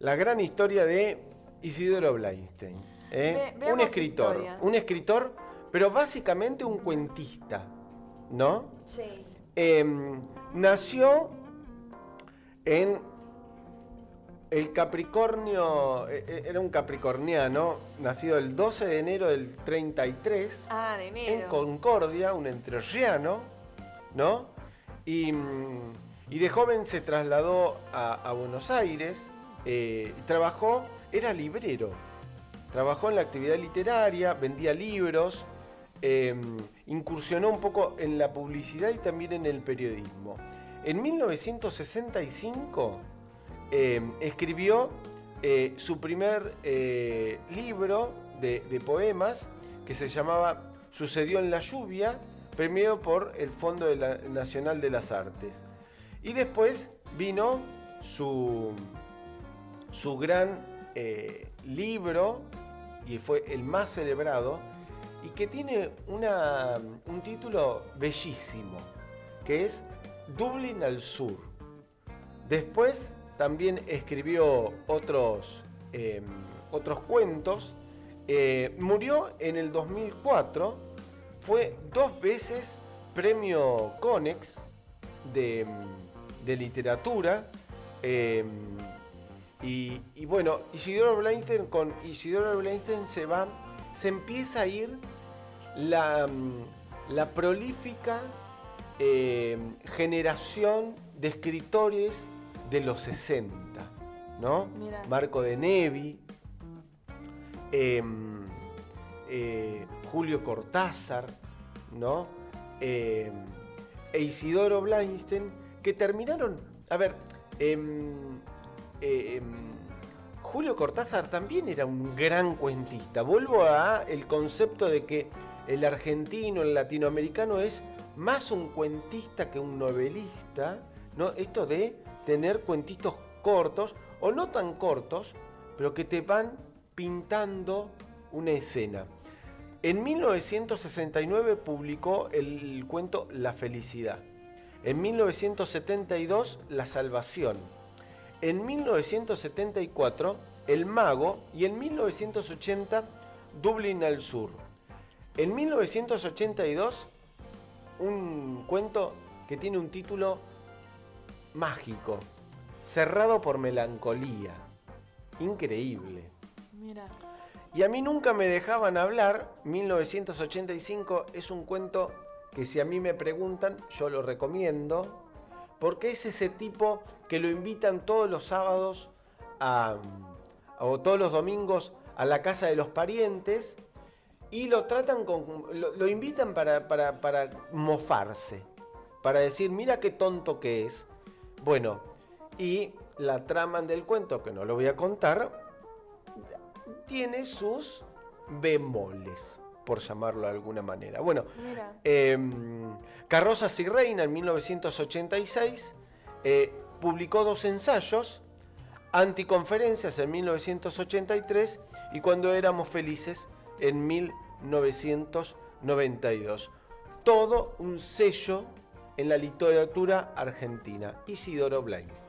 La gran historia de Isidoro Blainstein. ¿eh? Ve- un escritor. historia. Un escritor, pero básicamente un cuentista. ¿No? Sí. Em, nació en el Capricornio, eh, eh, era un capricorniano, nacido el 12 de enero del 33, Ah, de en enero. Concordia, un entrerriano, ¿no? Y, mm, y de joven se trasladó a, a Buenos Aires, eh, trabajó, era librero, trabajó en la actividad literaria, vendía libros, eh, incursionó un poco en la publicidad y también en el periodismo. En 1965 eh, escribió eh, su primer eh, libro de, poemas que se llamaba Sucedió en la lluvia, premiado por el Fondo Nacional de las Artes. Y después vino su, su gran eh, libro, y fue el más celebrado, y que tiene una- un título bellísimo, que es Dublín al Sur. Después también escribió otros, eh, otros cuentos. Eh, murió en el 2004. Fue dos veces premio Conex de, de literatura. eh, y, y bueno, Isidoro Blainstein con Isidoro Blainstein se va, se empieza a ir la, mm, la prolífica eh, generación de escritores de los 60, ¿no? Marco de Nevi, eh, eh, Julio Cortázar, ¿no? Eh, e Isidoro Blainstein, que terminaron, a ver, em, eh, em, Julio Cortázar también era un gran cuentista. Vuelvo a el concepto de que el argentino, el latinoamericano es más un cuentista que un novelista, ¿no? Esto de tener cuentitos cortos o no tan cortos, pero que te van pintando una escena. En 1969 publicó el cuento La felicidad. En 1972 La salvación. En 1974 El mago y en 1980 Dublín al sur. En 1982 un cuento que tiene un título mágico, Cerrado por melancolía. Increíble. Mira. Y a mí nunca me dejaban hablar. 1985 es un cuento que si a mí me preguntan, yo lo recomiendo. Porque es ese tipo que lo invitan todos los sábados a, o todos los domingos a la casa de los parientes y lo tratan con. lo, lo invitan para, para, para mofarse. Para decir, mira qué tonto que es. Bueno, y la trama del cuento, que no lo voy a contar, tiene sus bemoles, por llamarlo de alguna manera. Bueno, eh, Carrozas y Reina en 1986 eh, publicó dos ensayos, Anticonferencias en 1983 y Cuando éramos felices en 1992. Todo un sello en la literatura argentina, Isidoro Blainstein.